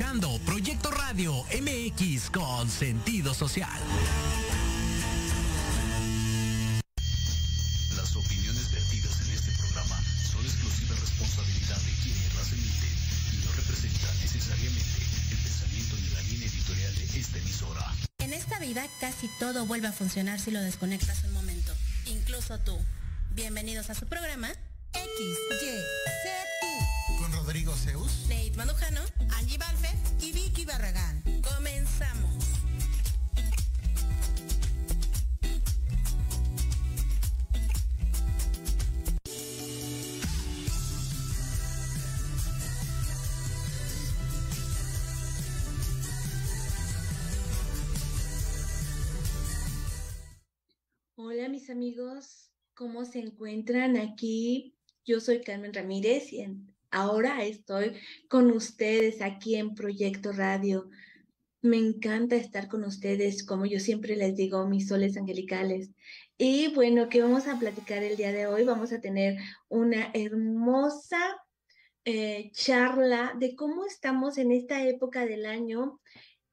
escuchando Proyecto Radio MX con sentido social. Las opiniones vertidas en este programa son exclusiva responsabilidad de quienes las emiten y no representan necesariamente el pensamiento ni la línea editorial de esta emisora. En esta vida casi todo vuelve a funcionar si lo desconectas un momento, incluso tú. Bienvenidos a su programa X, ¿cómo se encuentran aquí? Yo soy Carmen Ramírez y Ahora estoy con ustedes aquí en Proyecto Radio. Me encanta estar con ustedes, como yo siempre les digo, mis soles angelicales. Y bueno, ¿qué vamos a platicar el día de hoy? Vamos a tener una hermosa eh, charla de cómo estamos en esta época del año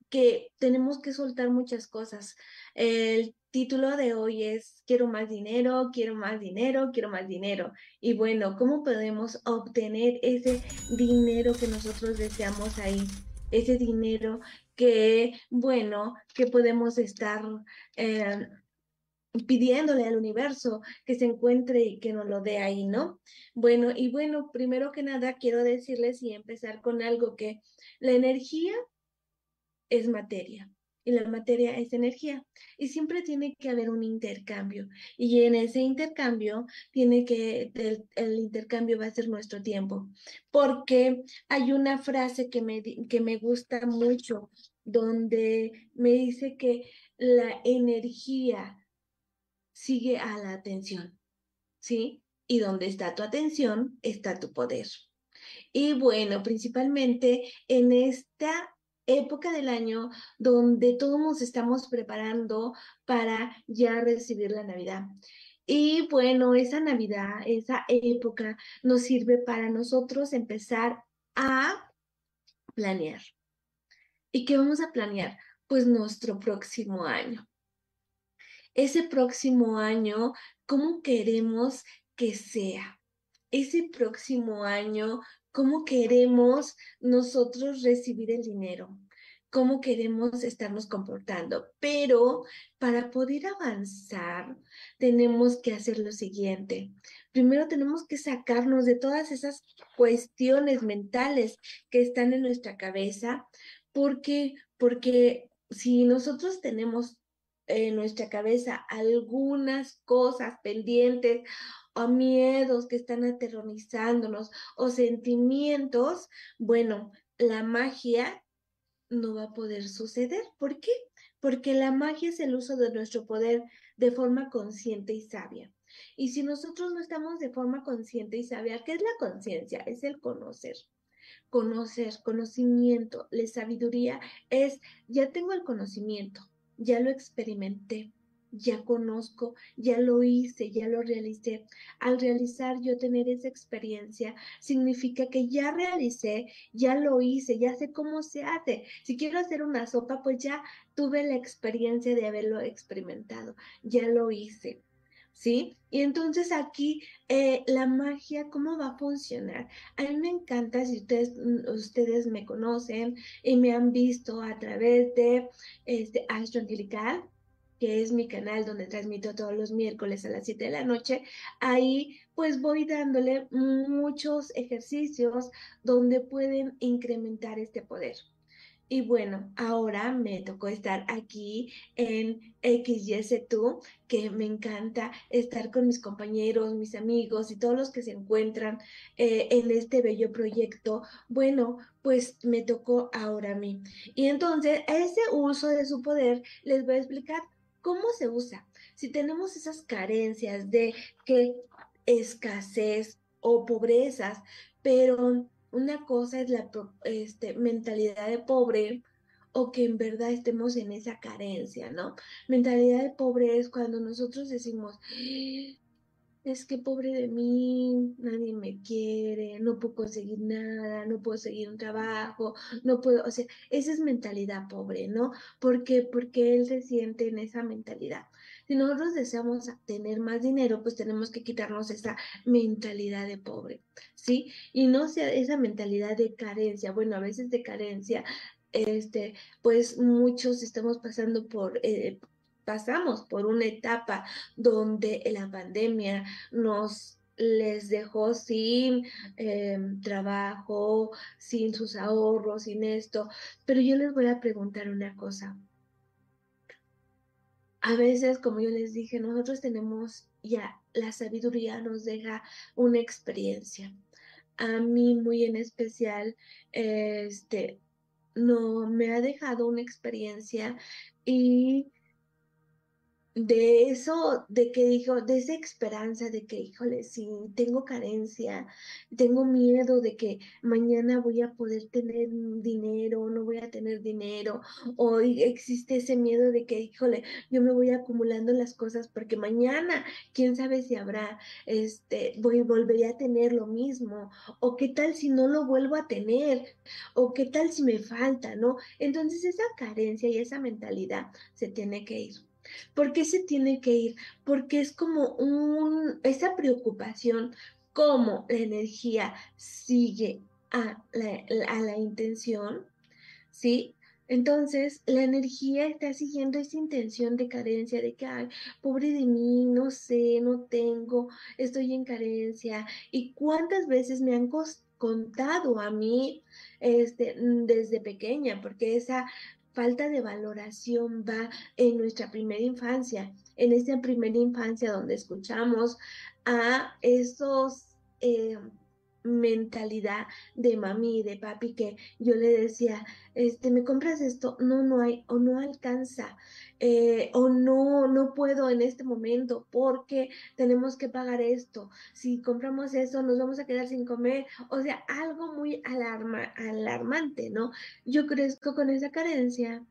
que tenemos que soltar muchas cosas. El título de hoy es Quiero más dinero, quiero más dinero, quiero más dinero. Y bueno, ¿cómo podemos obtener ese dinero que nosotros deseamos ahí? Ese dinero que, bueno, que podemos estar eh, pidiéndole al universo que se encuentre y que nos lo dé ahí, ¿no? Bueno, y bueno, primero que nada quiero decirles y empezar con algo que la energía es materia y la materia es energía. Y siempre tiene que haber un intercambio. Y en ese intercambio tiene que, el, intercambio va a ser nuestro tiempo. Porque hay una frase que me, que me gusta mucho donde me dice que la energía sigue a la atención. ¿Sí? Y donde está tu atención, está tu poder. Y bueno, principalmente en esta época del año donde todos nos estamos preparando para ya recibir la Navidad. Y bueno, esa Navidad, esa época nos sirve para nosotros empezar a planear. ¿Y qué vamos a planear? Pues nuestro próximo año. Ese próximo año, ¿cómo queremos que sea? Ese próximo año, cómo queremos nosotros recibir el dinero, cómo queremos estarnos comportando. Pero para poder avanzar, tenemos que hacer lo siguiente. Primero tenemos que sacarnos de todas esas cuestiones mentales que están en nuestra cabeza, porque, porque si nosotros tenemos en nuestra cabeza algunas cosas pendientes o miedos que están aterrorizándonos o sentimientos, bueno, la magia no va a poder suceder. ¿Por qué? Porque la magia es el uso de nuestro poder de forma consciente y sabia. Y si nosotros no estamos de forma consciente y sabia, ¿qué es la conciencia? Es el conocer. Conocer, conocimiento, la sabiduría es, ya tengo el conocimiento, ya lo experimenté, ya conozco, ya lo hice, ya lo realicé. Al realizar yo tener esa experiencia, significa que ya realicé, ya lo hice, ya sé cómo se hace. Si quiero hacer una sopa, pues ya tuve la experiencia de haberlo experimentado, ya lo hice. ¿Sí? Y entonces aquí eh, la magia, ¿cómo va a funcionar? A mí me encanta, si ustedes, mm, ustedes me conocen y me han visto a través de este Astro Angelical, que es mi canal donde transmito todos los miércoles a las 7 de la noche, ahí pues voy dándole muchos ejercicios donde pueden incrementar este poder. Y bueno, ahora me tocó estar aquí en XYZ2, que me encanta estar con mis compañeros, mis amigos y todos los que se encuentran eh, en este bello proyecto. Bueno, pues me tocó ahora a mí. Y entonces, ese uso de su poder les voy a explicar cómo se usa. Si tenemos esas carencias de que escasez o pobrezas, pero una cosa es la este, mentalidad de pobre o que en verdad estemos en esa carencia, ¿no? Mentalidad de pobre es cuando nosotros decimos, es que pobre de mí, nadie me quiere, no puedo conseguir nada, no puedo seguir un trabajo, no puedo, o sea, esa es mentalidad pobre, ¿no? ¿Por qué? Porque él se siente en esa mentalidad. Si nosotros deseamos tener más dinero, pues tenemos que quitarnos esa mentalidad de pobre, ¿sí? Y no sea esa mentalidad de carencia. Bueno, a veces de carencia, este, pues muchos estamos pasando por... Eh, pasamos por una etapa donde la pandemia nos les dejó sin em, trabajo, sin sus ahorros, sin esto. Pero yo les voy a preguntar una cosa a veces, como yo les dije, nosotros tenemos ya, la sabiduría nos deja una experiencia. A mí muy en especial, este, no me ha dejado una experiencia y de eso, de que dijo, de esa esperanza de que, híjole, si tengo carencia, tengo miedo de que mañana voy a poder tener dinero, no voy a tener dinero, o existe ese miedo de que, híjole, yo me voy acumulando las cosas porque mañana, quién sabe si habrá, este, voy, volvería a tener lo mismo, o qué tal si no lo vuelvo a tener, o qué tal si me falta, ¿no? Entonces esa carencia y esa mentalidad se tiene que ir. ¿Por qué se tiene que ir? Porque es como un, esa preocupación, cómo la energía sigue a la, intención, ¿sí? Entonces, la energía está siguiendo esa intención de carencia, de que, pobre de mí, no sé, no tengo, estoy en carencia. ¿Y cuántas veces me han contado a mí este, desde pequeña? Porque esa falta de valoración va en nuestra primera infancia, en esa primera infancia donde escuchamos a esos... Eh, mentalidad de mami y de papi que yo le decía, este, ¿me compras esto? No, no hay, o no alcanza, eh, o no, no puedo en este momento porque tenemos que pagar esto. Si compramos eso, nos vamos a quedar sin comer. O sea, algo muy alarma, alarmante, ¿no? Yo crezco con esa carencia.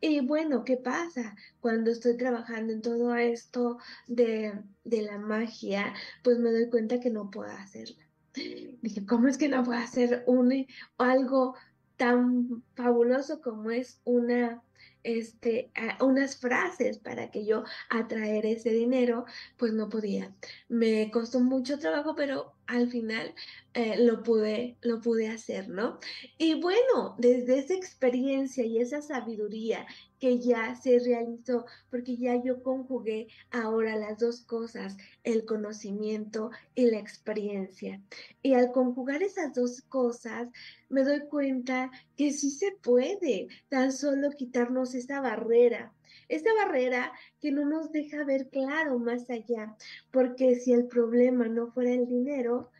Y bueno, ¿qué pasa cuando estoy trabajando en todo esto de, de la magia? Pues me doy cuenta que no puedo hacerla dije, ¿cómo es que no puedo hacer un, algo tan fabuloso como es una, este, unas frases para que yo atraer ese dinero? Pues no podía. Me costó mucho trabajo, pero al final eh, lo, pude, lo pude hacer, ¿no? Y bueno, desde esa experiencia y esa sabiduría que ya se realizó, porque ya yo conjugué ahora las dos cosas, el conocimiento y la experiencia. Y al conjugar esas dos cosas, me doy cuenta que sí se puede tan solo quitarnos esa barrera. Esa barrera que no nos deja ver claro más allá, porque si el problema no fuera el dinero,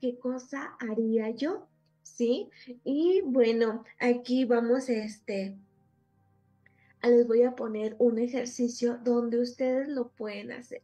¿qué cosa haría yo? ¿Sí? Y bueno, aquí vamos a este, les voy a poner un ejercicio donde ustedes lo pueden hacer.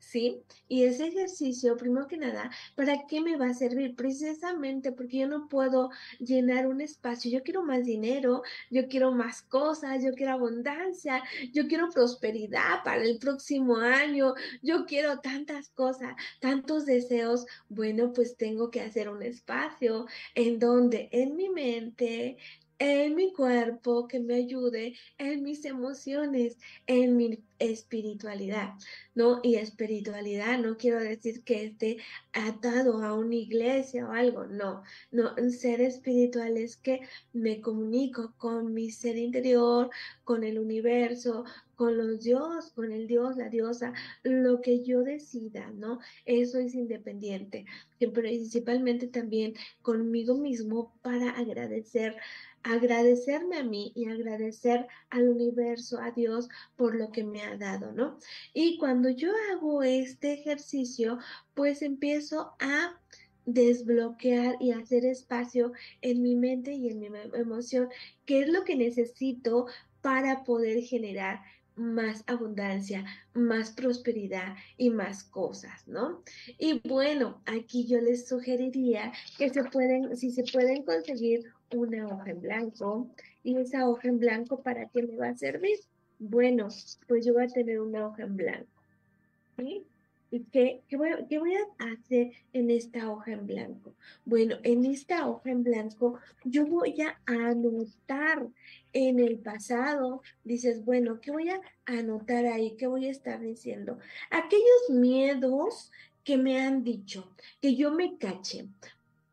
¿Sí? Y ese ejercicio, primero que nada, ¿para qué me va a servir? Precisamente porque yo no puedo llenar un espacio. Yo quiero más dinero, yo quiero más cosas, yo quiero abundancia, yo quiero prosperidad para el próximo año, yo quiero tantas cosas, tantos deseos. Bueno, pues tengo que hacer un espacio en donde en mi mente en mi cuerpo, que me ayude en mis emociones, en mi espiritualidad, ¿no? Y espiritualidad no quiero decir que esté atado a una iglesia o algo, no, no, ser espiritual es que me comunico con mi ser interior, con el universo, con los dios, con el dios, la diosa, lo que yo decida, ¿no? Eso es independiente, principalmente también conmigo mismo para agradecer agradecerme a mí y agradecer al universo, a Dios, por lo que me ha dado, ¿no? Y cuando yo hago este ejercicio, pues empiezo a desbloquear y hacer espacio en mi mente y en mi emoción, que es lo que necesito para poder generar más abundancia, más prosperidad y más cosas, ¿no? Y bueno, aquí yo les sugeriría que se pueden, si se pueden conseguir una hoja en blanco, y esa hoja en blanco, ¿para qué me va a servir? Bueno, pues yo voy a tener una hoja en blanco, ¿sí? ¿Y qué, voy, qué, voy, a hacer en esta hoja en blanco? Bueno, en esta hoja en blanco yo voy a anotar en el pasado. Dices, bueno, ¿qué voy a anotar ahí? ¿Qué voy a estar diciendo? Aquellos miedos que me han dicho, que yo me cache.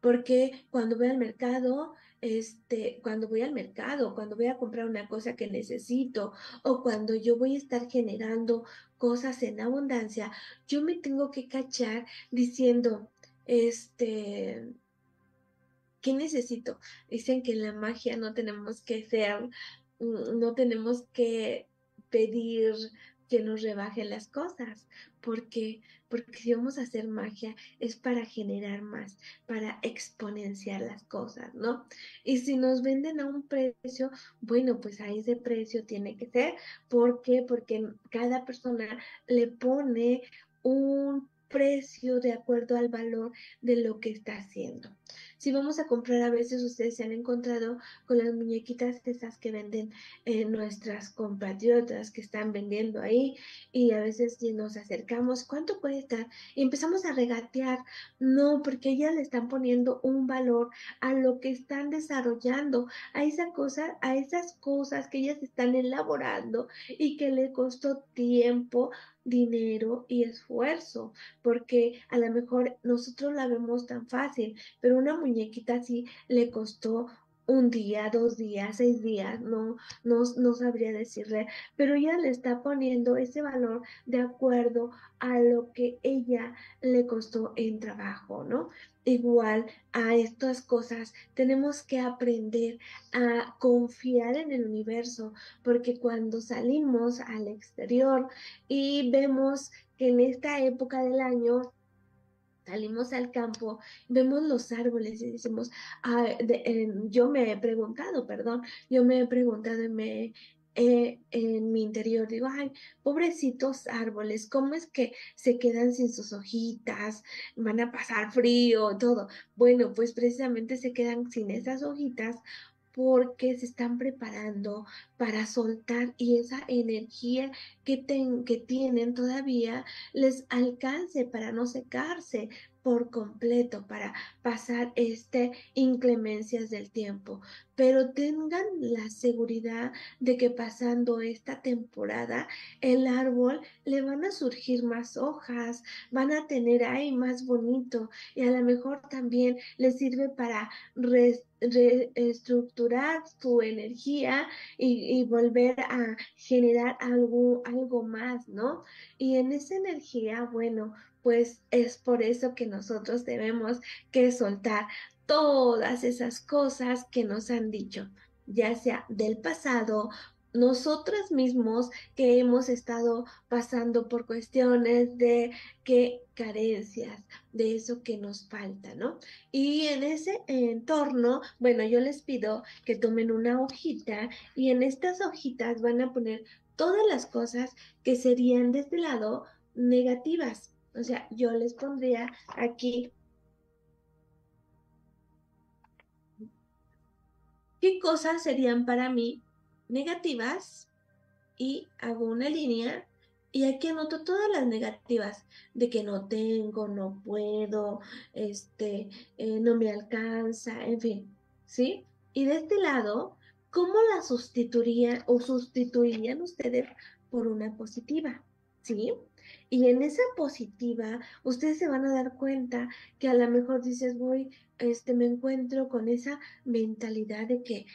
Porque cuando voy al mercado, este, cuando voy al mercado, cuando voy a comprar una cosa que necesito o cuando yo voy a estar generando cosas en abundancia, yo me tengo que cachar diciendo, este, ¿qué necesito? Dicen que en la magia no tenemos que ser, mm, no tenemos que pedir que nos rebajen las cosas, porque porque si vamos a hacer magia es para generar más, para exponenciar las cosas, ¿no? Y si nos venden a un precio, bueno, pues a ese precio tiene que ser, ¿por qué? Porque cada persona le pone un precio de acuerdo al valor de lo que está haciendo. Si vamos a comprar, a veces ustedes se han encontrado con las muñequitas esas que venden en nuestras compatriotas que están vendiendo ahí y a veces si nos acercamos, ¿cuánto puede estar? Y empezamos a regatear. No, porque ellas le están poniendo un valor a lo que están desarrollando, a esa cosa, a esas cosas que ellas están elaborando y que le costó tiempo, dinero y esfuerzo, porque a lo mejor nosotros la vemos tan fácil, pero una muñequita así le costó un día, dos días, seis días, no, no, no sabría decirle, pero ella le está poniendo ese valor de acuerdo a lo que ella le costó en trabajo, ¿no? Igual a estas cosas. Tenemos que aprender a confiar en el universo, porque cuando salimos al exterior y vemos que en esta época del año salimos al campo, vemos los árboles y decimos, ah, yo me he preguntado, perdón, yo me he preguntado y me, eh, en mi interior, digo, ay, pobrecitos árboles, ¿cómo es que se quedan sin sus hojitas? Van a pasar frío, todo. Bueno, pues precisamente se quedan sin esas hojitas porque se están preparando para soltar y esa energía que, que tienen todavía les alcance para no secarse por completo, para pasar este inclemencias del tiempo. Pero tengan la seguridad de que pasando esta temporada, el árbol le van a surgir más hojas, van a tener ahí más bonito y a lo mejor también les sirve para reestructurar su energía y, volver a generar algo, algo más, ¿no? Y en esa energía, bueno, pues es por eso que nosotros debemos que soltar todas esas cosas que nos han dicho, ya sea del pasado, nosotros mismos que hemos estado pasando por cuestiones de que carencias, de eso que nos falta, ¿no? Y en ese entorno, bueno, yo les pido que tomen una hojita y en estas hojitas van a poner todas las cosas que serían de este lado negativas. O sea, yo les pondría aquí qué cosas serían para mí negativas y hago una línea y aquí anoto todas las negativas de que no tengo, no puedo, este, eh, no me alcanza, en fin, ¿sí? Y de este lado, ¿cómo la sustituirían o sustituirían ustedes por una positiva? ¿Sí? Y en esa positiva, ustedes se van a dar cuenta que a lo mejor dices, voy, este, me encuentro con esa mentalidad de que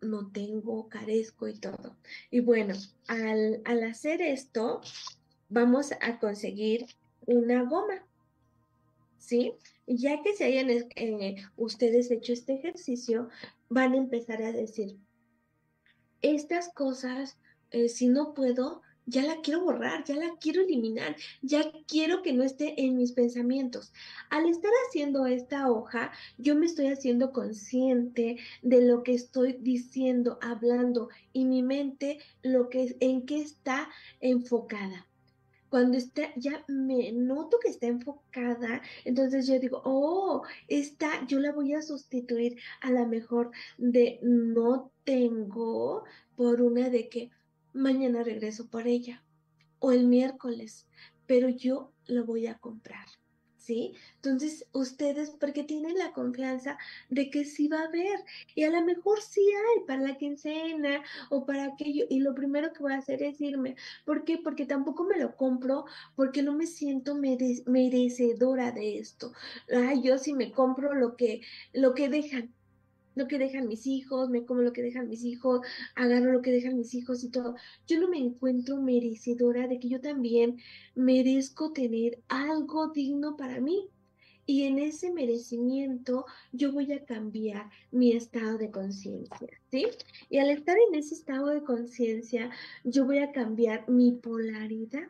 no tengo, carezco y todo. Y bueno, al, al hacer esto, vamos a conseguir una goma. ¿Sí? Ya que se hayan eh, ustedes hecho este ejercicio, van a empezar a decir, estas cosas, eh, si no puedo, ya la quiero borrar, ya la quiero eliminar, ya quiero que no esté en mis pensamientos. Al estar haciendo esta hoja, yo me estoy haciendo consciente de lo que estoy diciendo, hablando y mi mente lo que en qué está enfocada. Cuando está, ya me noto que está enfocada, entonces yo digo, oh, esta yo la voy a sustituir a la mejor de no tengo por una de que mañana regreso por ella o el miércoles, pero yo lo voy a comprar. ¿Sí? Entonces, ustedes, porque tienen la confianza de que sí va a haber, y a lo mejor sí hay para la quincena o para aquello, y lo primero que voy a hacer es irme. ¿Por qué? Porque tampoco me lo compro, porque no me siento merecedora de esto. Ay, yo sí me compro lo que, lo que dejan, lo que dejan mis hijos, me como lo que dejan mis hijos, agarro lo que dejan mis hijos y todo. Yo no me encuentro merecedora de que yo también merezco tener algo digno para mí. Y en ese merecimiento yo voy a cambiar mi estado de conciencia, ¿sí? Y al estar en ese estado de conciencia, yo voy a cambiar mi polaridad.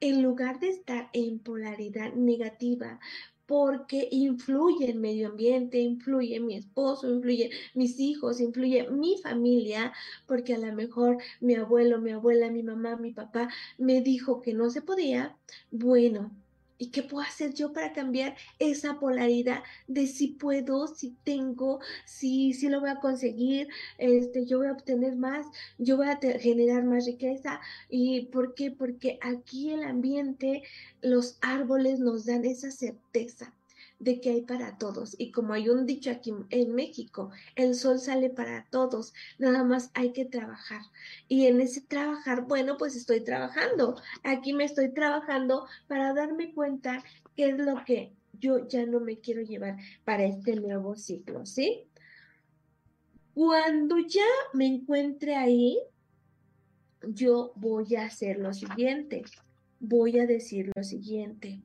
En lugar de estar en polaridad negativa, porque influye el medio ambiente, influye mi esposo, influye mis hijos, influye mi familia, porque a lo mejor mi abuelo, mi abuela, mi mamá, mi papá me dijo que no se podía. Bueno, ¿Y qué puedo hacer yo para cambiar esa polaridad de si puedo, si tengo, si, si lo voy a conseguir, este, yo voy a obtener más, yo voy a generar más riqueza? ¿Y por qué? Porque aquí el ambiente, los árboles nos dan esa certeza de que hay para todos. Y como hay un dicho aquí en México, el sol sale para todos, nada más hay que trabajar. Y en ese trabajar, bueno, pues estoy trabajando. Aquí me estoy trabajando para darme cuenta qué es lo que yo ya no me quiero llevar para este nuevo ciclo, ¿sí? Cuando ya me encuentre ahí, yo voy a hacer lo siguiente. Voy a decir lo siguiente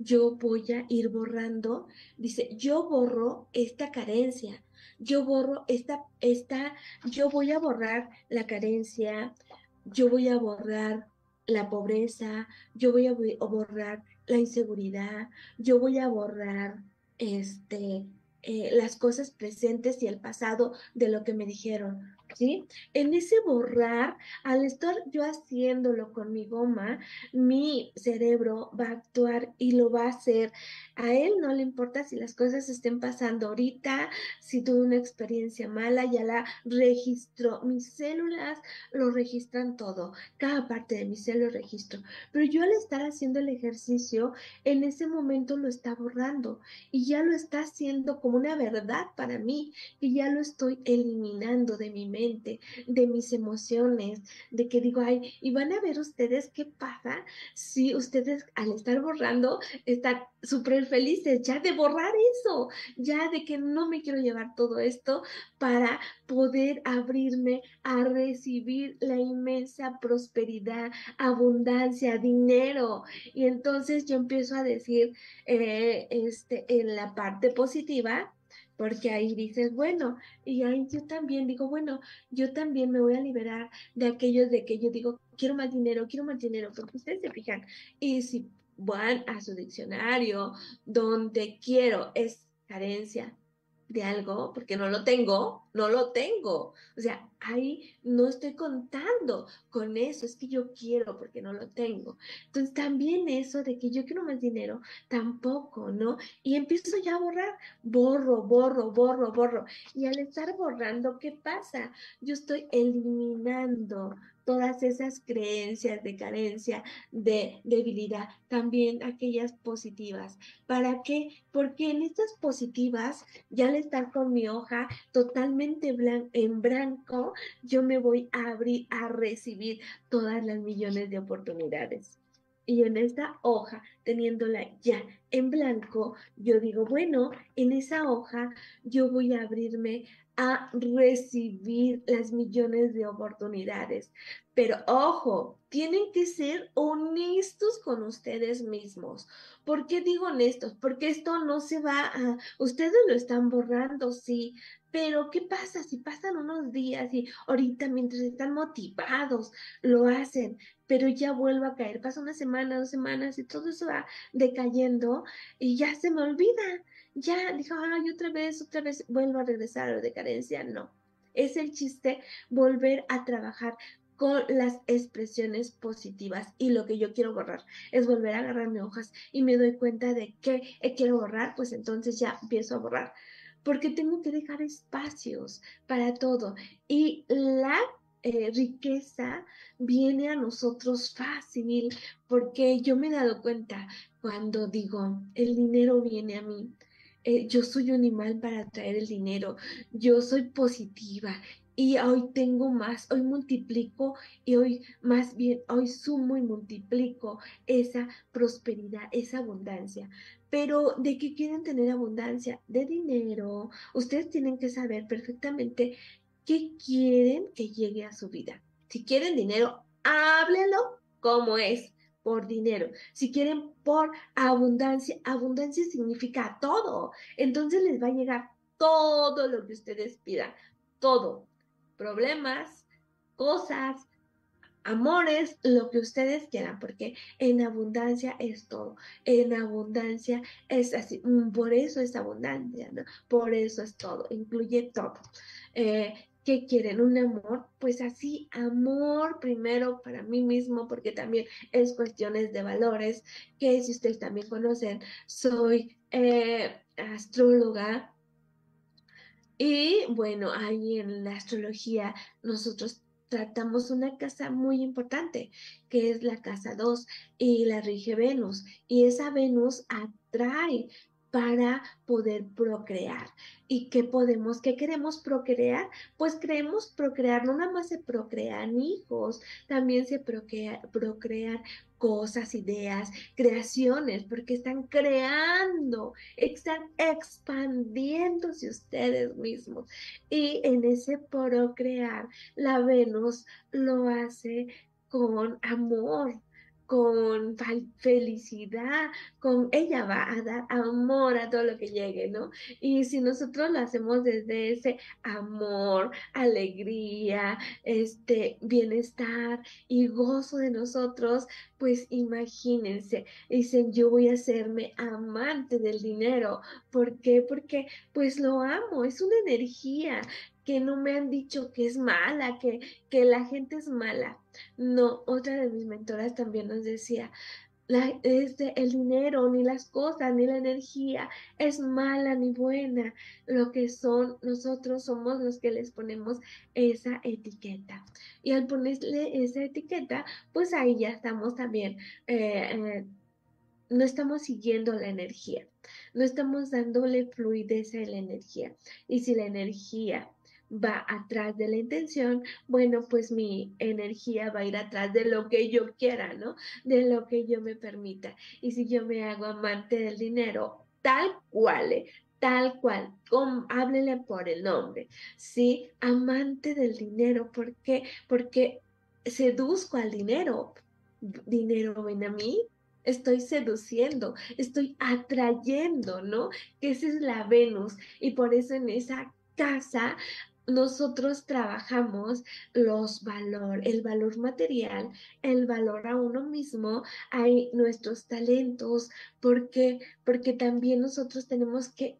yo voy a ir borrando, dice, yo borro esta carencia, yo borro esta, esta, yo voy a borrar la carencia, yo voy a borrar la pobreza, yo voy a borrar la inseguridad, yo voy a borrar este, eh, las cosas presentes y el pasado de lo que me dijeron. ¿Sí? En ese borrar, al estar yo haciéndolo con mi goma, mi cerebro va a actuar y lo va a hacer. A él no le importa si las cosas estén pasando ahorita, si tuve una experiencia mala, ya la registro. Mis células lo registran todo, cada parte de mi célula registro. Pero yo al estar haciendo el ejercicio, en ese momento lo está borrando y ya lo está haciendo como una verdad para mí y ya lo estoy eliminando de mi mente de mis emociones, de que digo, ay, y van a ver ustedes qué pasa si ustedes al estar borrando están súper felices ya de borrar eso, ya de que no me quiero llevar todo esto para poder abrirme a recibir la inmensa prosperidad, abundancia, dinero. Y entonces yo empiezo a decir eh, este, en la parte positiva, porque ahí dices, bueno, y ahí yo también digo, bueno, yo también me voy a liberar de aquellos de que yo digo, quiero más dinero, quiero más dinero, porque ustedes se fijan, y si van a su diccionario donde quiero es carencia, de algo porque no lo tengo, no lo tengo. O sea, ahí no estoy contando con eso, es que yo quiero porque no lo tengo. Entonces también eso de que yo quiero más dinero, tampoco, ¿no? Y empiezo ya a borrar, borro, borro, borro, borro. Y al estar borrando, ¿qué pasa? Yo estoy eliminando todas esas creencias de carencia, de debilidad, también aquellas positivas. ¿Para qué? Porque en estas positivas, ya al estar con mi hoja totalmente en blanco, yo me voy a abrir a recibir todas las millones de oportunidades. Y en esta hoja, teniéndola ya en blanco, yo digo, bueno, en esa hoja yo voy a abrirme a recibir las millones de oportunidades. Pero ojo, tienen que ser honestos con ustedes mismos. ¿Por qué digo honestos? Porque esto no se va a... Ustedes lo están borrando, sí, pero ¿qué pasa si pasan unos días y ahorita mientras están motivados lo hacen, pero ya vuelvo a caer? Pasa una semana, dos semanas y todo eso va decayendo y ya se me olvida. Ya dijo, ay, otra vez, otra vez vuelvo a regresar a la decadencia. No, es el chiste volver a trabajar con las expresiones positivas. Y lo que yo quiero borrar es volver a agarrar mis hojas y me doy cuenta de que quiero borrar, pues entonces ya empiezo a borrar porque tengo que dejar espacios para todo. Y la eh, riqueza viene a nosotros fácil, porque yo me he dado cuenta cuando digo, el dinero viene a mí. Eh, yo soy un imán para atraer el dinero, yo soy positiva y hoy tengo más, hoy multiplico y hoy más bien, hoy sumo y multiplico esa prosperidad, esa abundancia. Pero ¿de qué quieren tener abundancia? De dinero. Ustedes tienen que saber perfectamente qué quieren que llegue a su vida. Si quieren dinero, háblenlo como es, por dinero. Si quieren por abundancia, abundancia significa todo. Entonces les va a llegar todo lo que ustedes pidan, todo. Problemas, cosas, amores, lo que ustedes quieran, porque en abundancia es todo, en abundancia es así, mm, por eso es abundancia, ¿no? Por eso es todo, incluye todo. Eh, ¿Qué quieren? ¿Un amor? Pues así, amor primero para mí mismo, porque también es cuestiones de valores, que si ustedes también conocen, soy eh, astróloga. Y bueno, ahí en la astrología nosotros tratamos una casa muy importante, que es la casa 2 y la rige Venus. Y esa Venus atrae para poder procrear. ¿Y qué podemos, qué queremos procrear? Pues queremos procrear, no nada más se procrean hijos, también se procrea, procrear cosas, ideas, creaciones, porque están creando, están expandiéndose ustedes mismos. Y en ese procrear, la Venus lo hace con amor, con felicidad, con ella va a dar amor a todo lo que llegue, ¿no? Y si nosotros lo hacemos desde ese amor, alegría, este bienestar y gozo de nosotros, pues imagínense, dicen, yo voy a hacerme amante del dinero. ¿Por qué? Porque pues lo amo, es una energía que no me han dicho que es mala, que, que la gente es mala. No, otra de mis mentoras también nos decía, la, este, el dinero, ni las cosas, ni la energía es mala ni buena. Lo que son, nosotros somos los que les ponemos esa etiqueta. Y al ponerle esa etiqueta, pues ahí ya estamos también, eh, eh, no estamos siguiendo la energía, no estamos dándole fluidez a la energía. Y si la energía va atrás de la intención, bueno, pues mi energía va a ir atrás de lo que yo quiera, ¿no? De lo que yo me permita. Y si yo me hago amante del dinero, tal cual, ¿eh? tal cual, con, háblenle por el nombre, ¿sí? Amante del dinero, ¿por qué? Porque seduzco al dinero. Dinero ven a mí, estoy seduciendo, estoy atrayendo, ¿no? Que esa es la Venus y por eso en esa casa nosotros trabajamos los valor, el valor material, el valor a uno mismo, hay nuestros talentos, porque porque también nosotros tenemos que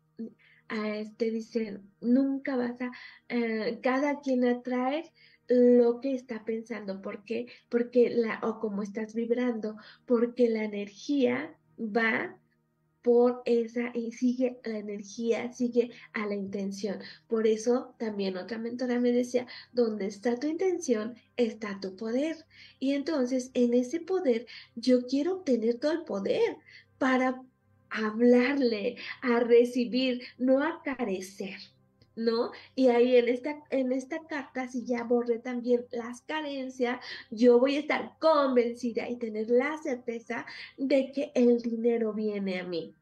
a este dicen, nunca vas a eh, cada quien atrae lo que está pensando, ¿por qué? Porque la o como estás vibrando, porque la energía va por esa y sigue la energía, sigue a la intención. Por eso también otra mentora me decía, donde está tu intención, está tu poder. Y entonces en ese poder yo quiero obtener todo el poder para hablarle, a recibir, no a carecer. ¿No? Y ahí en esta, en esta carta, si ya borré también las carencias, yo voy a estar convencida y tener la certeza de que el dinero viene a mí.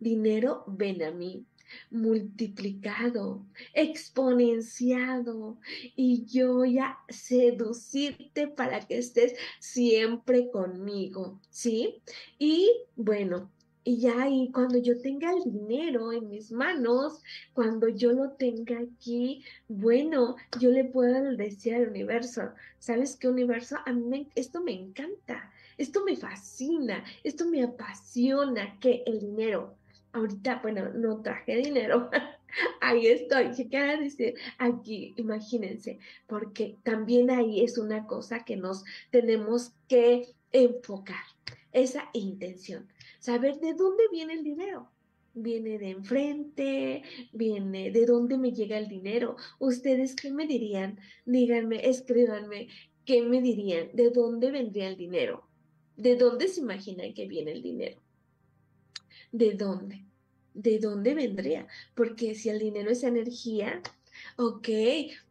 Dinero viene a mí multiplicado, exponenciado, y yo voy a seducirte para que estés siempre conmigo, ¿sí? Y bueno, y ya ahí, cuando yo tenga el dinero en mis manos, cuando yo lo tenga aquí, bueno, yo le puedo decir al universo, ¿sabes qué universo? A mí esto me encanta, esto me fascina, esto me apasiona, que el dinero, ahorita, bueno, no traje dinero, ahí estoy, ¿qué quiere decir? Aquí, imagínense, porque también ahí es una cosa que nos tenemos que enfocar, esa intención saber de dónde viene el dinero. Viene de enfrente, viene de dónde me llega el dinero. ¿Ustedes qué me dirían? Díganme, escríbanme, ¿qué me dirían? ¿De dónde vendría el dinero? ¿De dónde se imaginan que viene el dinero? ¿De dónde? ¿De dónde vendría? Porque si el dinero es energía, ok,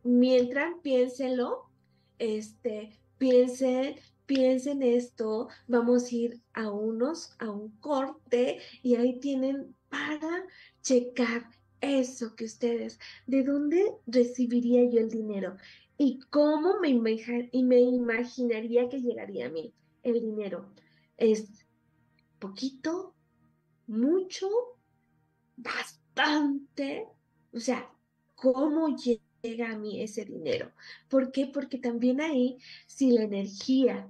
mientras piénsenlo, este, piensen piensen esto, vamos a ir a unos, a un corte y ahí tienen para checar eso que ustedes, ¿de dónde recibiría yo el dinero? ¿Y cómo me, y me imaginaría que llegaría a mí el dinero? ¿Es poquito? ¿Mucho? ¿Bastante? O sea, ¿cómo a mí ese dinero? ¿Por qué? Porque también ahí, si la energía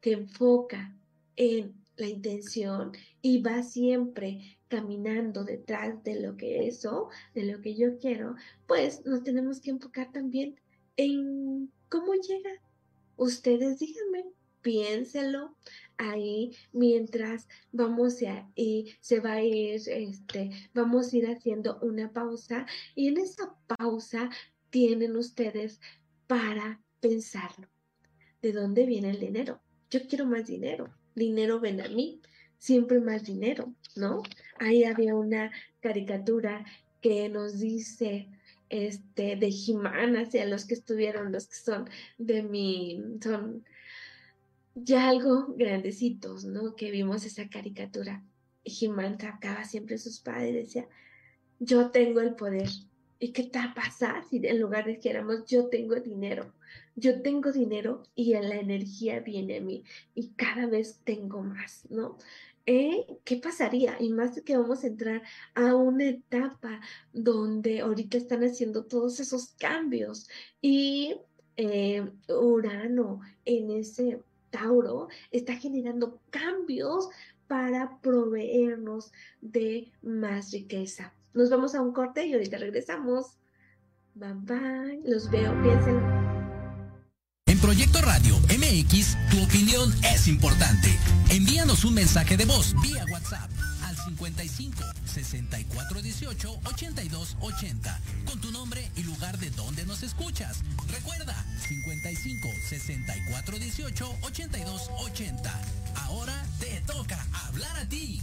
te enfoca en la intención y va siempre caminando detrás de lo que eso, de lo que yo quiero, pues nos tenemos que enfocar también en cómo llega. Ustedes díganme, piénselo ahí mientras vamos a y se va a ir este vamos a ir haciendo una pausa y en esa pausa tienen ustedes para pensarlo. ¿De dónde viene el dinero? yo quiero más dinero, dinero ven a mí, siempre más dinero, ¿no? Ahí había una caricatura que nos dice este de Jimán hacia los que estuvieron, los que son de mi, son ya algo grandecitos, ¿no? Que vimos esa caricatura. Jimán sacaba siempre sus padres y decía, yo tengo el poder. ¿Y qué te va a pasar si en lugar de que éramos yo tengo dinero? yo tengo dinero y la energía viene a mí y cada vez tengo más, ¿no? Eh, ¿Qué pasaría? Y más que vamos a entrar a una etapa donde ahorita están haciendo todos esos cambios y eh, Urano en ese Tauro está generando cambios para proveernos de más riqueza. Nos vamos a un corte y ahorita regresamos. Bye bye. Los veo. Piensen. Proyecto Radio MX, tu opinión es importante. Envíanos un mensaje de voz vía WhatsApp al 55 64 18 82 80 con tu nombre y lugar de donde nos escuchas. Recuerda 55 64 18 82 80. Ahora te toca hablar a ti.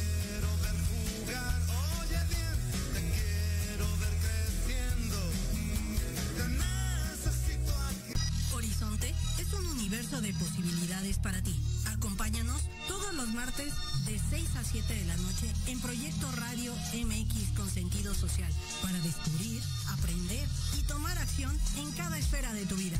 A 7 de la noche en Proyecto Radio MX con sentido social para descubrir, aprender y tomar acción en cada esfera de tu vida.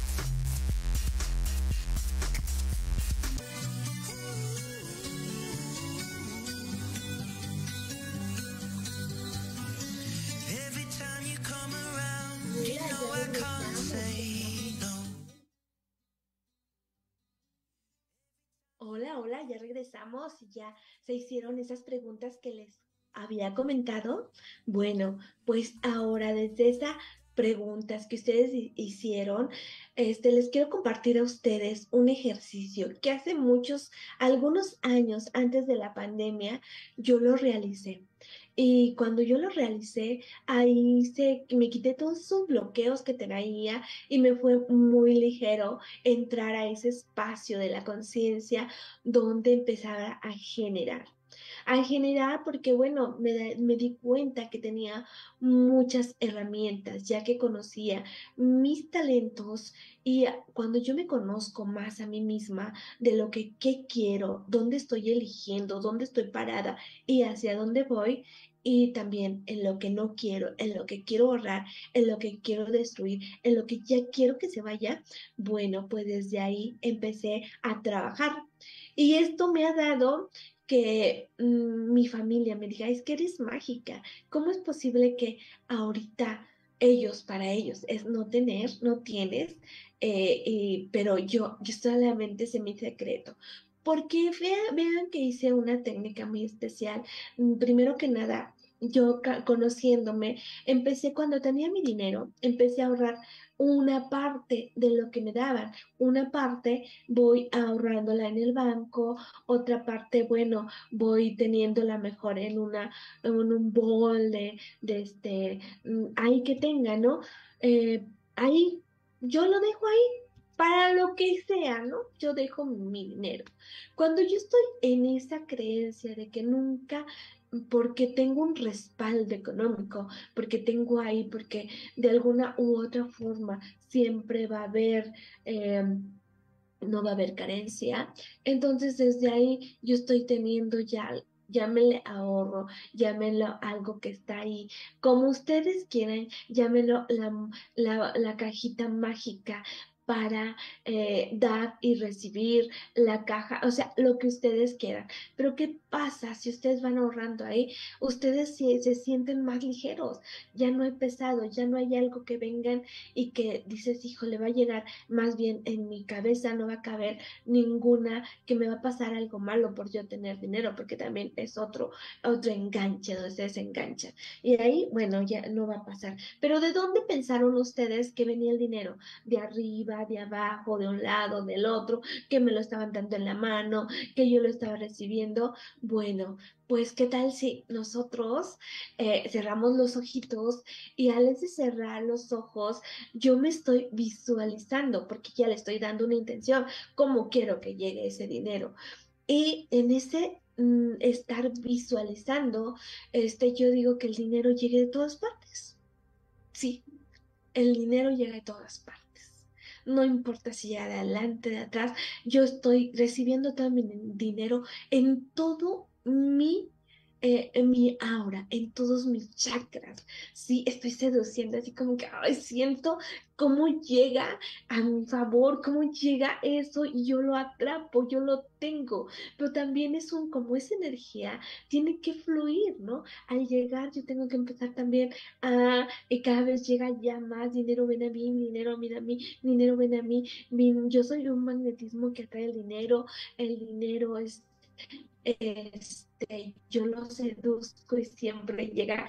Hola, hola, ya regresamos y ya se hicieron esas preguntas que les había comentado. Bueno, pues ahora desde esa preguntas que ustedes hicieron, este, les quiero compartir a ustedes un ejercicio que hace muchos, algunos años antes de la pandemia, yo lo realicé. Y cuando yo lo realicé, ahí se, me quité todos esos bloqueos que tenía y me fue muy ligero entrar a ese espacio de la conciencia donde empezaba a generar a generar porque, bueno, me, me, di cuenta que tenía muchas herramientas, ya que conocía mis talentos y cuando yo me conozco más a mí misma de lo que qué quiero, dónde estoy eligiendo, dónde estoy parada y hacia dónde voy, y también en lo que no quiero, en lo que quiero ahorrar, en lo que quiero destruir, en lo que ya quiero que se vaya, bueno, pues desde ahí empecé a trabajar. Y esto me ha dado que mm, mi familia me diga, es que eres mágica, ¿cómo es posible que ahorita ellos, para ellos, es no tener, no tienes, eh, pero yo, yo solamente sé mi secreto? Porque vean, que hice una técnica muy especial. Mm, primero que nada, yo conociéndome, empecé cuando tenía mi dinero, empecé a ahorrar una parte de lo que me daban. Una parte voy ahorrándola en el banco, otra parte, bueno, voy teniéndola mejor en, una, en un bol de, de este, mm, ahí que tenga, ¿no? Eh, ahí, yo lo dejo ahí para lo que sea, ¿no? Yo dejo mi dinero. Cuando yo estoy en esa creencia de que nunca porque tengo un respaldo económico, porque tengo ahí, porque de alguna u otra forma siempre va a haber, em, no va a haber carencia. Entonces desde ahí yo estoy teniendo ya llámenle ahorro, llámenlo algo que está ahí, como ustedes quieran, llámenlo la, la, la, cajita mágica, para eh, dar y recibir la caja, o sea, lo que ustedes quieran. Pero ¿qué pasa si ustedes van ahorrando ahí? Ustedes se, se sienten más ligeros, ya no hay pesado, ya no hay algo que vengan y que dices, hijo, le va a llegar, más bien en mi cabeza no va a caber ninguna que me va a pasar algo malo por yo tener dinero, porque también es otro, otro enganche donde se. Y ahí, bueno, ya no va a pasar. Pero ¿de dónde pensaron ustedes que venía el dinero? ¿De arriba? De abajo, de un lado, del otro, que me lo estaban dando en la mano, que yo lo estaba recibiendo. Bueno, pues qué tal si nosotros eh, cerramos los ojitos y al de cerrar los ojos, yo me estoy visualizando porque ya le estoy dando una intención, cómo quiero que llegue ese dinero. Y en ese mm, estar visualizando, este, yo digo que el dinero llegue de todas partes. Sí, el dinero llega de todas partes no importa si de adelante, de atrás, yo estoy recibiendo mi dinero en todo mi eh, en mi aura, en todos mis chakras. Sí, estoy seduciendo, así como que ay, siento cómo llega a mi favor, cómo llega eso y yo lo atrapo, yo lo tengo. Pero también es un, como esa energía, tiene que fluir, ¿no? Al llegar yo tengo que empezar también a, cada vez llega ya más dinero, ven a mí, dinero, mira a mí, dinero, ven a mí. yo soy un magnetismo que atrae el dinero, el dinero es este, yo lo seduzco y siempre llega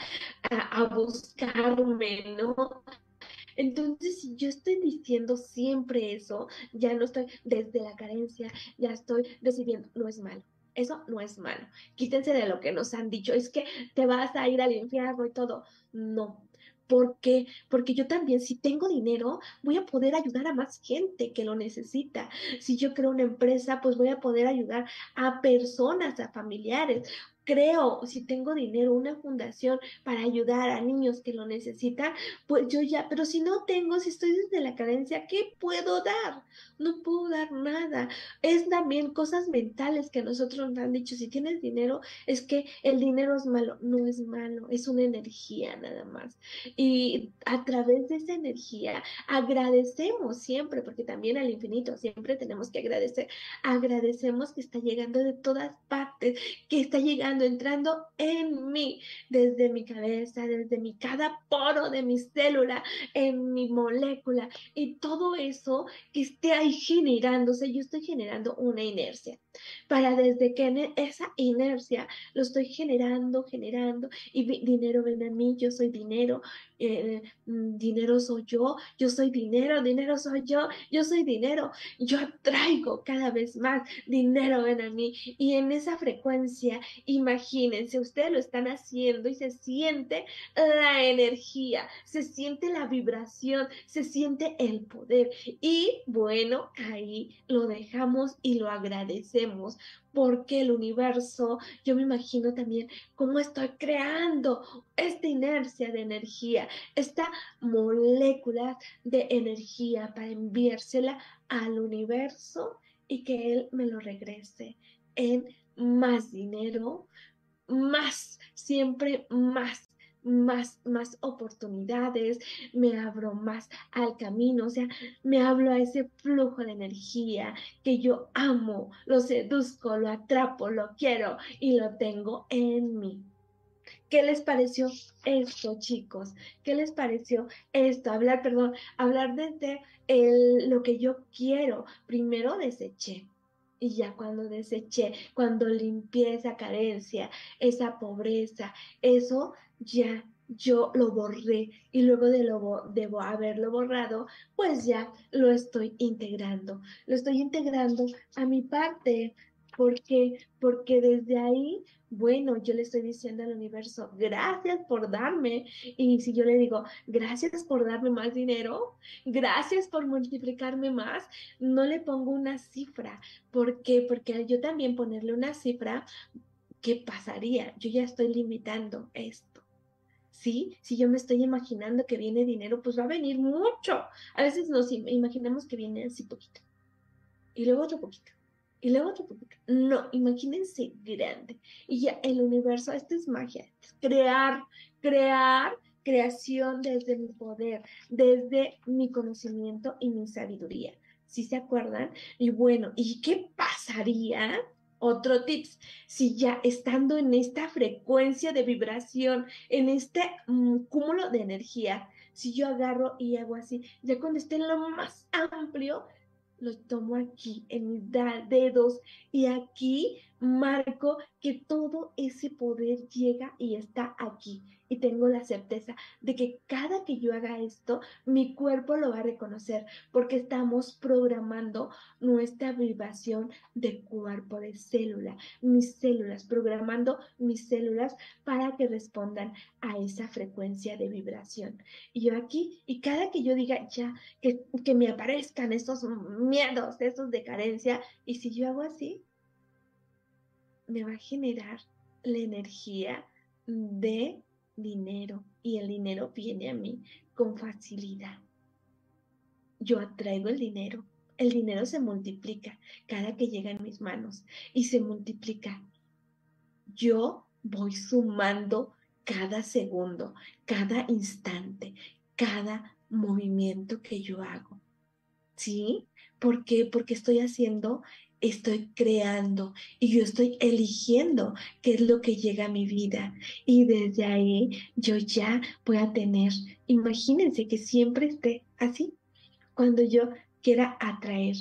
a, buscarme, ¿no? Entonces, si yo estoy diciendo siempre eso, ya no estoy desde la carencia, ya estoy recibiendo, no es malo. Eso no es malo. Quítense de lo que nos han dicho, es que te vas a ir al infierno y todo. No, ¿Por qué? Porque yo también, si tengo dinero, voy a poder ayudar a más gente que lo necesita. Si yo creo una empresa, pues voy a poder ayudar a personas, a familiares creo, si tengo dinero, una fundación para ayudar a niños que lo necesitan, pues yo ya, pero si no tengo, si estoy desde la carencia, ¿qué puedo dar? No puedo dar nada. Es también cosas mentales que nosotros nos han dicho, si tienes dinero, es que el dinero es malo. No es malo, es una energía nada más. Y a través de esa energía agradecemos siempre, porque también al infinito siempre tenemos que agradecer. Agradecemos que está llegando de todas partes, que está llegando entrando en mí, desde mi cabeza, desde mi cada poro de mi célula, en mi molécula, y todo eso que esté ahí generándose, yo estoy generando una inercia. Para desde que esa inercia lo estoy generando, generando, y dinero ven a mí, yo soy dinero, eh, mm, dinero soy yo, yo soy dinero, dinero soy yo, yo soy dinero, yo atraigo cada vez más dinero ven a mí, y en esa frecuencia, imagínense, ustedes lo están haciendo y se siente la energía, se siente la vibración, se siente el poder, y bueno, ahí lo dejamos y lo agradecemos porque el universo, yo me imagino también cómo estoy creando esta inercia de energía, esta molécula de energía para enviársela al universo y que él me lo regrese en más dinero, más, siempre más más, más oportunidades, me abro más al camino, o sea, me hablo a ese flujo de energía que yo amo, lo seduzco, lo atrapo, lo quiero y lo tengo en mí. ¿Qué les pareció esto, chicos? ¿Qué les pareció esto? Hablar, perdón, hablar desde el, lo que yo quiero. Primero deseché, y ya cuando deseché, cuando limpié esa carencia, esa pobreza, eso ya yo lo borré y luego de, lo, de haberlo borrado, pues ya lo estoy integrando. Lo estoy integrando a mi parte. Porque Porque desde ahí, bueno, yo le estoy diciendo al universo, gracias por darme. Y si yo le digo, gracias por darme más dinero, gracias por multiplicarme más, no le pongo una cifra. ¿Por qué? Porque yo también ponerle una cifra, ¿qué pasaría? Yo ya estoy limitando esto. ¿sí? Si yo me estoy imaginando que viene dinero, pues va a venir mucho. A veces nos imaginamos que viene así poquito. Y luego otro poquito. Y otro poquito. No, imagínense grande. Y ya el universo, esto es magia. Crear, crear, creación desde mi poder, desde mi conocimiento y mi sabiduría. ¿Sí se acuerdan? Y bueno, ¿y qué pasaría otro tips, si ya estando en esta frecuencia de vibración, en este mm, cúmulo de energía, si yo agarro y hago así, ya cuando esté en lo más amplio, lo tomo aquí en mis dedos y aquí marco que todo ese poder llega y está aquí. Y tengo la certeza de que cada que yo haga esto, mi cuerpo lo va a reconocer porque estamos programando nuestra vibración de cuerpo, de célula, mis células, programando mis células para que respondan a esa frecuencia de vibración. Y yo aquí, y cada que yo diga ya, que, que me aparezcan esos miedos, esos de carencia, y si yo hago así, me va a generar la energía de dinero y el dinero viene a mí con facilidad. Yo atraigo el dinero. El dinero se multiplica cada que llega en mis manos y se multiplica. Yo voy sumando cada segundo, cada instante, cada movimiento que yo hago. ¿Sí? ¿Por qué? Porque estoy haciendo estoy creando y yo estoy eligiendo qué es lo que llega a mi vida. Y desde ahí yo ya voy a tener, imagínense que siempre esté así, cuando yo quiera atraer,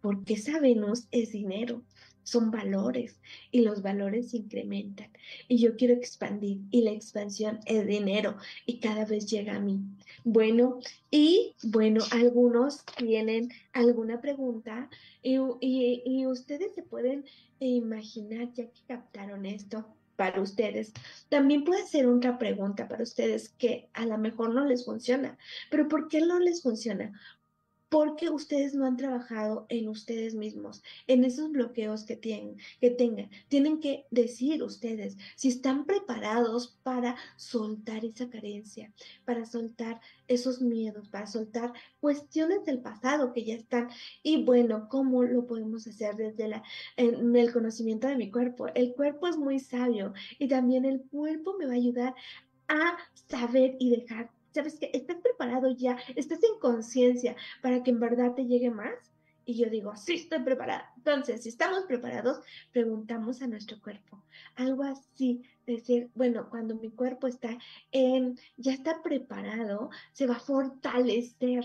porque esa Venus es dinero, son valores y los valores se incrementan. Y yo quiero expandir y la expansión es dinero y cada vez llega a mí. Bueno, y bueno, algunos tienen alguna pregunta y, y, ustedes se pueden imaginar, ya que captaron esto, para ustedes. También puede ser otra pregunta para ustedes que a lo mejor no les funciona, pero ¿por qué no les funciona? Porque ustedes no han trabajado en ustedes mismos, en esos bloqueos que tienen, que tengan. Tienen que decir ustedes si están preparados para soltar esa carencia, para soltar esos miedos, para soltar cuestiones del pasado que ya están. Y bueno, ¿cómo lo podemos hacer desde el conocimiento de mi cuerpo? El cuerpo es muy sabio y también el cuerpo me va a ayudar a saber y dejar ¿sabes que Estás preparado ya, estás en conciencia para que en verdad te llegue más. Y yo digo, sí, estoy preparada. Entonces, si estamos preparados, preguntamos a nuestro cuerpo. Algo así, decir, bueno, cuando mi cuerpo está ya está preparado, se va a fortalecer,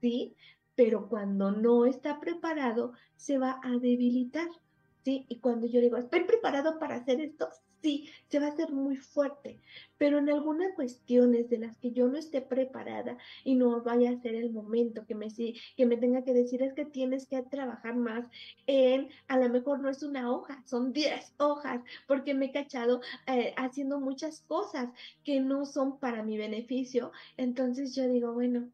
¿sí? Pero cuando no está preparado, se va a debilitar, ¿sí? Y cuando yo digo, estoy preparado para hacer esto, sí, se va a hacer muy fuerte, pero en algunas cuestiones de las que yo no esté preparada y no vaya a ser el momento que me, que me tenga que decir es que tienes que trabajar más en, a lo mejor no es una hoja, son 10 hojas, porque me he cachado eh, haciendo muchas cosas que no son para mi beneficio. Entonces yo digo, bueno,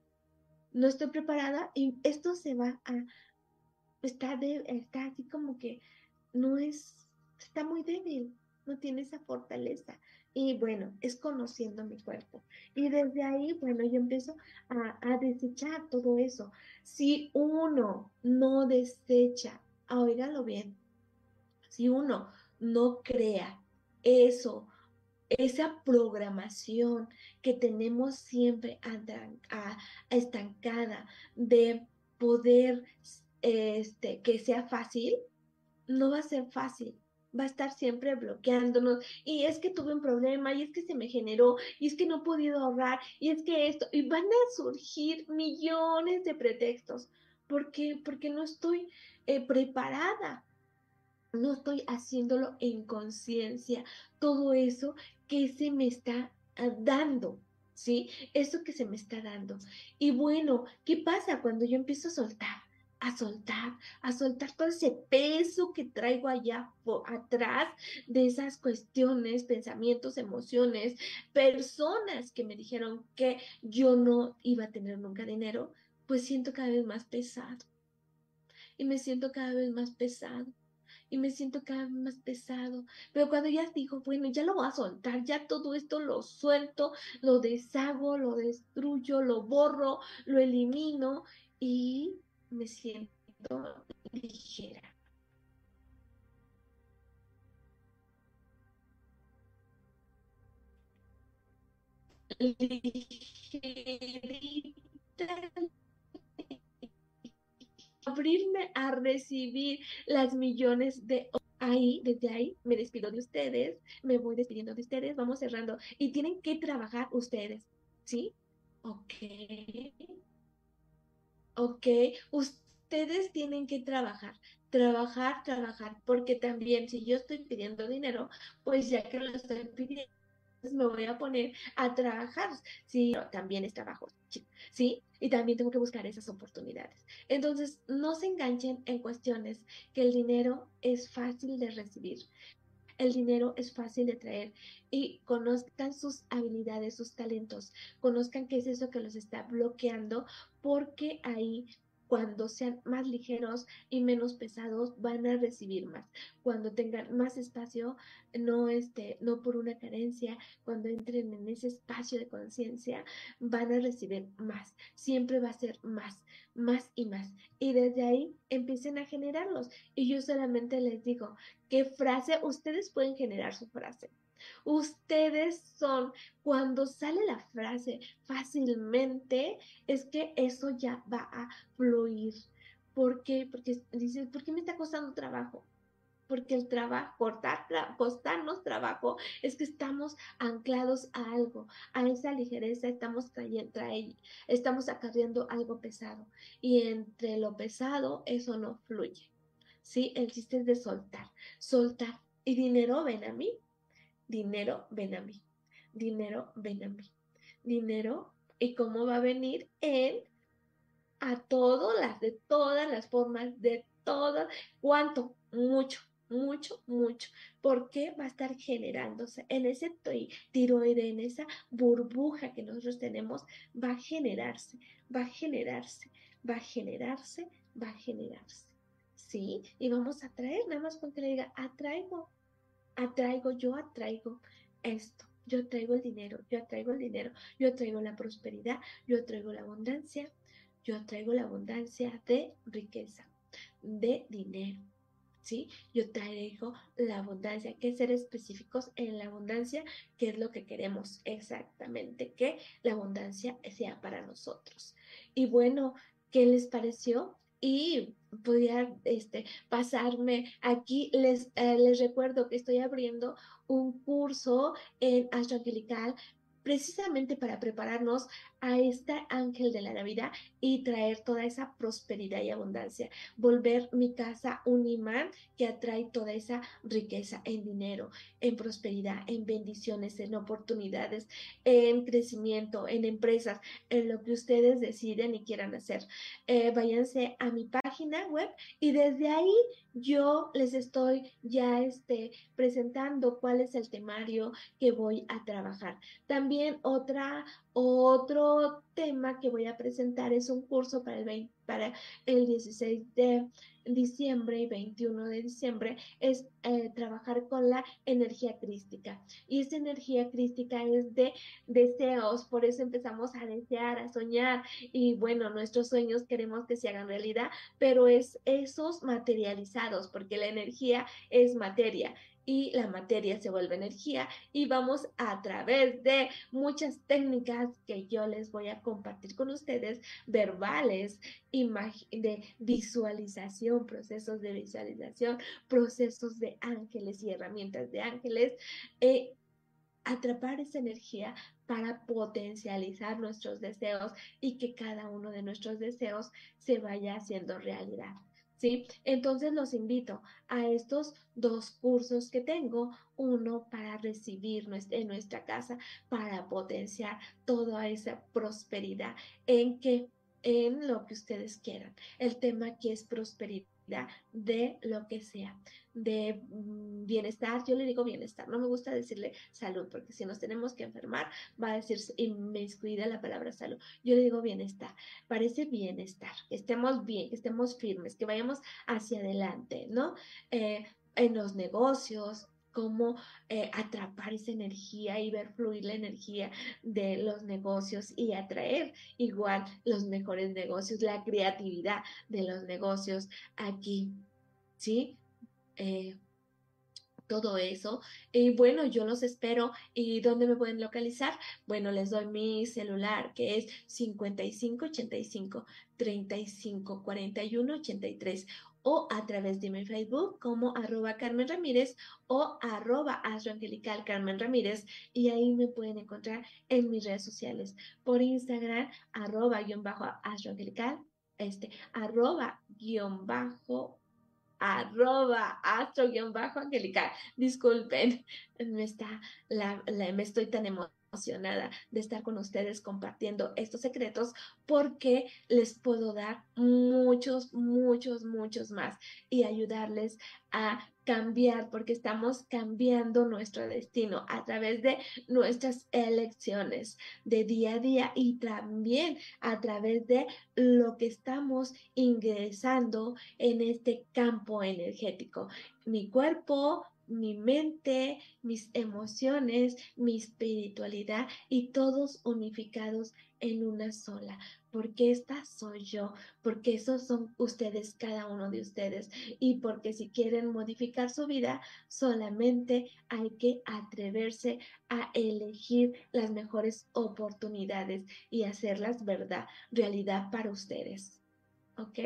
no estoy preparada y esto se va a, está, está así como que no es, está muy débil no tiene esa fortaleza. Y bueno, es conociendo mi cuerpo. Y desde ahí, bueno, yo empiezo a, a desechar todo eso. Si uno no desecha, oígalo bien, si uno no crea eso, esa programación que tenemos siempre estancada de poder este, que sea fácil, no va a ser fácil va a estar siempre bloqueándonos y es que tuve un problema y es que se me generó y es que no he podido ahorrar y es que esto y van a surgir millones de pretextos. ¿Por qué? Porque no estoy eh, preparada. No estoy haciéndolo en conciencia. Todo eso que se me está ah, dando, ¿sí? Eso que se me está dando. Y bueno, ¿qué pasa cuando yo empiezo a soltar? A soltar, a soltar todo ese peso que traigo allá atrás de esas cuestiones, pensamientos, emociones, personas que me dijeron que yo no iba a tener nunca dinero, pues siento cada vez más pesado. Y me siento cada vez más pesado. Y me siento cada vez más pesado. Pero cuando ya digo, bueno, ya lo voy a soltar, ya todo esto lo suelto, lo deshago, lo destruyo, lo borro, lo elimino y me siento ligera. abrirme a recibir las millones de ahí, desde ahí, me despido de ustedes, me voy despidiendo de ustedes, vamos cerrando y tienen que trabajar ustedes, ¿sí? Ok. ¿Ok? Ustedes tienen que trabajar, trabajar, trabajar, porque también si yo estoy pidiendo dinero, pues ya que lo estoy pidiendo, pues me voy a poner a trabajar. Sí, también es trabajo, ¿sí? Y también tengo que buscar esas oportunidades. Entonces, no se enganchen en cuestiones que el dinero es fácil de recibir. El dinero es fácil de traer. Y conozcan sus habilidades, sus talentos, conozcan qué es eso que los está bloqueando, porque ahí cuando sean más ligeros y menos pesados van a recibir más. Cuando tengan más espacio, no este, no por una carencia, cuando entren en ese espacio de conciencia, van a recibir más. Siempre va a ser más, más y más. Y desde ahí empiecen a generarlos. Y yo solamente les digo, ¿qué frase? Ustedes pueden generar su frase. Ustedes son, cuando sale la frase fácilmente, es que eso ya va a fluir. ¿Por qué? Porque dices, ¿por qué me está costando trabajo? Porque el trabajo, cortar, costarnos trabajo, es que estamos anclados a algo, a esa ligereza, estamos trayendo, estamos acarreando algo pesado. Y entre lo pesado, eso no fluye. ¿Sí? El chiste es de soltar, soltar. Y dinero, ven a mí, dinero, ven a mí. Dinero, ven a mí. Dinero, ¿y cómo va a venir? En a todas las, de todas las formas, de todas, ¿cuánto? Mucho, mucho, mucho, porque va a estar generándose en ese tiroide, en esa burbuja que nosotros tenemos, va a generarse, va a generarse, va a generarse, va a generarse. ¿Sí? Y vamos a traer, nada más con que le diga, atraigo, atraigo, yo atraigo esto. Yo traigo el dinero, yo atraigo el dinero, yo traigo la prosperidad, yo traigo la abundancia, yo traigo la abundancia de riqueza, de dinero, ¿sí? Yo traigo la abundancia, que ser específicos en la abundancia, que es lo que queremos exactamente, que la abundancia sea para nosotros. Y bueno, ¿qué les pareció? Y podría este, pasarme aquí. Les, eh, les recuerdo que estoy abriendo un curso en Astro Angelical precisamente para prepararnos a este ángel de la Navidad y traer toda esa prosperidad y abundancia. Volver mi casa un imán que atrae toda esa riqueza en dinero, en prosperidad, en bendiciones, en oportunidades, en crecimiento, en empresas, en lo que ustedes deciden y quieran hacer. Eh, váyanse a mi página web y desde ahí yo les estoy ya este, presentando cuál es el temario que voy a trabajar. También otra otro tema que voy a presentar es un curso para el, para el 16 de diciembre y 21 de diciembre, es eh, trabajar con la energía crística. Y esa energía crística es de deseos, por eso empezamos a desear, a soñar y bueno, nuestros sueños queremos que se hagan realidad, pero es esos materializados, porque la energía es materia y la materia se vuelve energía y vamos a través de muchas técnicas que yo les voy a compartir con ustedes, verbales, de visualización, procesos de visualización, procesos de ángeles y herramientas de ángeles, eh, atrapar esa energía para potencializar nuestros deseos y que cada uno de nuestros deseos se vaya haciendo realidad. Entonces los invito a estos dos cursos que tengo, uno para recibir en nuestra casa, para potenciar toda esa prosperidad en que en lo que ustedes quieran. El tema aquí es prosperidad de lo que sea, de mm, bienestar, yo le digo bienestar, no me gusta decirle salud, porque si nos tenemos que enfermar, va a decir, y me descuida la palabra salud, yo le digo bienestar, parece bienestar, que estemos bien, que estemos firmes, que vayamos hacia adelante, ¿no? Eh, en los negocios, cómo eh, atrapar esa energía y ver fluir la energía de los negocios y atraer igual los mejores negocios, la creatividad de los negocios aquí, ¿sí? Eh, todo eso. Y bueno, yo los espero. ¿Y dónde me pueden localizar? Bueno, les doy mi celular que es 5585 35 41 83 o a través de mi Facebook como arroba Carmen Ramírez o arroba astroangelical Carmen Ramírez y ahí me pueden encontrar en mis redes sociales. Por Instagram arroba guion bajo astroangelical este arroba guion bajo arroba astro guion bajo angelical. Disculpen me está la, me estoy tan emocionada emocionada de estar con ustedes compartiendo estos secretos porque les puedo dar muchos, muchos, muchos más y ayudarles a cambiar porque estamos cambiando nuestro destino a través de nuestras elecciones de día a día y también a través de lo que estamos ingresando en este campo energético. Mi cuerpo, mi mente, mis emociones, mi espiritualidad y todos unificados en una sola, porque esta soy yo, porque esos son ustedes, cada uno de ustedes, y porque si quieren modificar su vida, solamente hay que atreverse a elegir las mejores oportunidades y hacerlas verdad, realidad para ustedes. ¿Ok?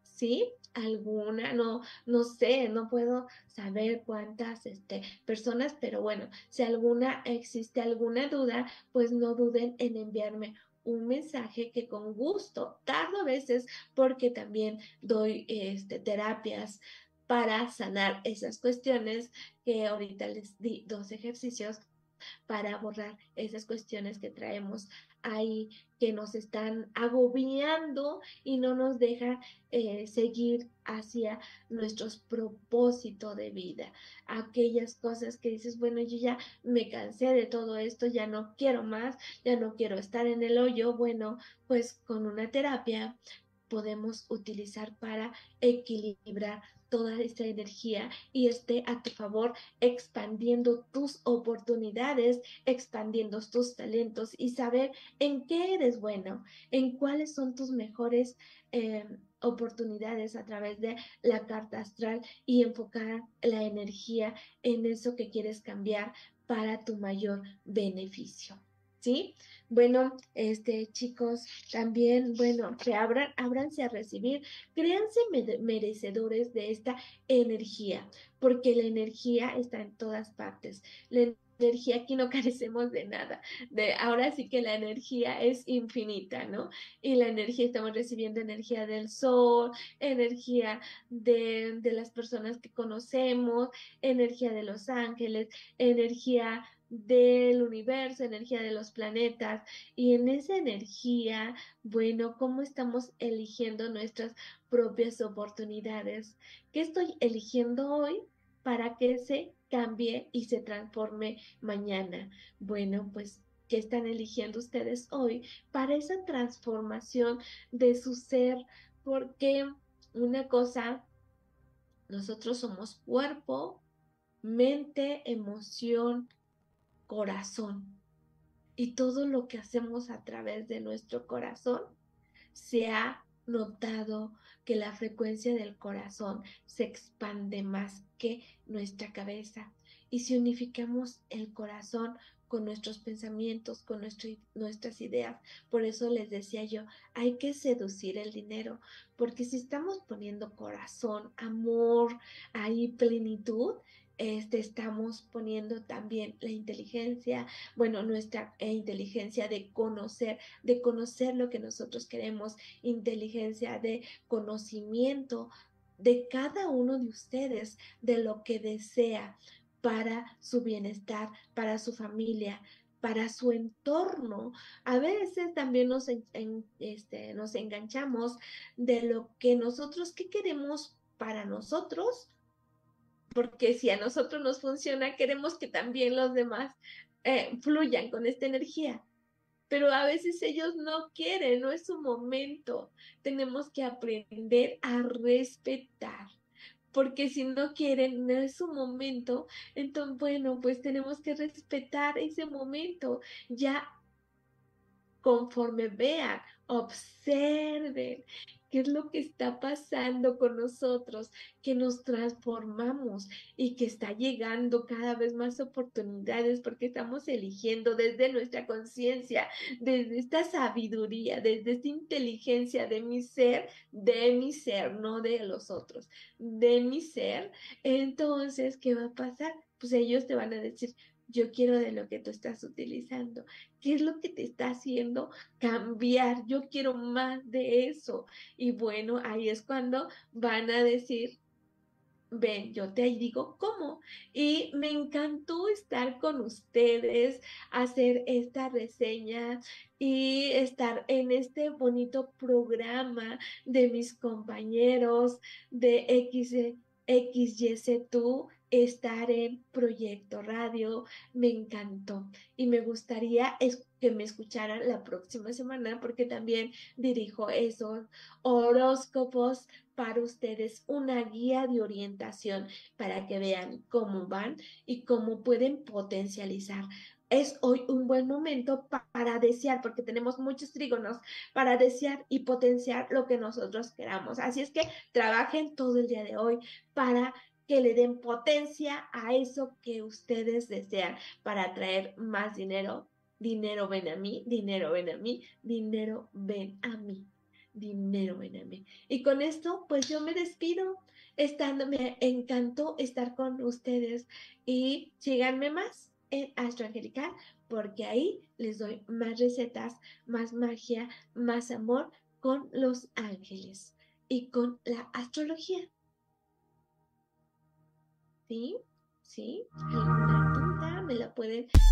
¿Sí? Alguna, no, no sé, no puedo saber cuántas este, personas, pero bueno, si alguna existe alguna duda, pues no duden en enviarme un mensaje que con gusto tardo a veces porque también doy este, terapias para sanar esas cuestiones que ahorita les di dos ejercicios para borrar esas cuestiones que traemos ahí que nos están agobiando y no nos dejan eh, seguir hacia nuestros propósitos de vida. Aquellas cosas que dices, bueno, yo ya me cansé de todo esto, ya no quiero más, ya no quiero estar en el hoyo. Bueno, pues con una terapia podemos utilizar para equilibrar toda esta energía y esté a tu favor expandiendo tus oportunidades, expandiendo tus talentos y saber en qué eres bueno, en cuáles son tus mejores eh, oportunidades a través de la carta astral y enfocar la energía en eso que quieres cambiar para tu mayor beneficio. ¿Sí? Bueno, este, chicos, también, bueno, que abran, ábranse a recibir, créanse merecedores de esta energía, porque la energía está en todas partes. La energía aquí no carecemos de nada. De ahora sí que la energía es infinita, ¿no? Y la energía estamos recibiendo energía del sol, energía de, de las personas que conocemos, energía de los ángeles, energía del universo, energía de los planetas y en esa energía, bueno, ¿cómo estamos eligiendo nuestras propias oportunidades? ¿Qué estoy eligiendo hoy para que se cambie y se transforme mañana? Bueno, pues ¿qué están eligiendo ustedes hoy para esa transformación de su ser? Porque una cosa, nosotros somos cuerpo, mente, emoción, corazón. Y todo lo que hacemos a través de nuestro corazón se ha notado que la frecuencia del corazón se expande más que nuestra cabeza. Y si unificamos el corazón con nuestros pensamientos, con nuestras ideas. Por eso les decía yo, hay que seducir el dinero, porque si estamos poniendo corazón, amor, ahí plenitud, este, estamos poniendo también la inteligencia, bueno, nuestra eh, inteligencia de conocer, de conocer lo que nosotros queremos, inteligencia de conocimiento de cada uno de ustedes, de lo que desea para su bienestar, para su familia, para su entorno. A veces también nos, este, nos enganchamos de lo que nosotros, ¿qué queremos para nosotros? Porque si a nosotros nos funciona, queremos que también los demás eh, fluyan con esta energía. Pero a veces ellos no quieren, no es su momento. Tenemos que aprender a respetar porque si no quieren, no es su momento, entonces, bueno, pues tenemos que respetar ese momento. Ya conforme vean, observen qué es lo que está pasando con nosotros, que nos transformamos y que está llegando cada vez más oportunidades porque estamos eligiendo desde nuestra conciencia, desde esta sabiduría, desde esta inteligencia de mi ser, de mi ser, no de los otros, de mi ser. Entonces, ¿qué va a pasar? Pues ellos te van a decir, yo quiero de lo que tú estás utilizando. ¿Qué es lo que te está haciendo cambiar? Yo quiero más de eso. Y bueno, ahí es cuando van a decir, ven, yo te digo cómo. Y me encantó estar con ustedes, hacer esta reseña y estar en este bonito programa de mis compañeros de X, estar en Proyecto Radio. Me encantó y me gustaría que me escucharan la próxima semana porque también dirijo esos horóscopos para ustedes, una guía de orientación para que vean cómo van y cómo pueden potencializar es hoy un buen momento para desear, porque tenemos muchos trígonos, para desear y potenciar lo que nosotros queramos. Así es que trabajen todo el día de hoy para que le den potencia a eso que ustedes desean para atraer más dinero. Dinero ven a mí, dinero ven a mí, dinero ven a mí, dinero ven a mí. Y con esto, pues yo me despido. Estando, me encantó estar con ustedes y síganme más en Astro Angelical porque ahí les doy más recetas, más magia, más amor con los ángeles y con la astrología. ¿sí? Alguna me la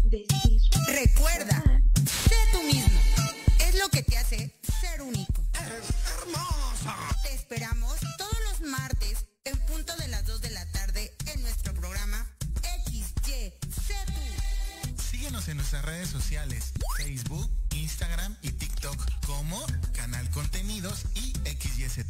decir. Recuerda, sé tú mismo. Es lo que te hace ser único. Es hermosa. Te esperamos todos los martes en punto de las 2 de la tarde en nuestro programa XY tú. Síguenos en nuestras redes sociales, Facebook, Instagram y TikTok como Canal Contenidos y XYZ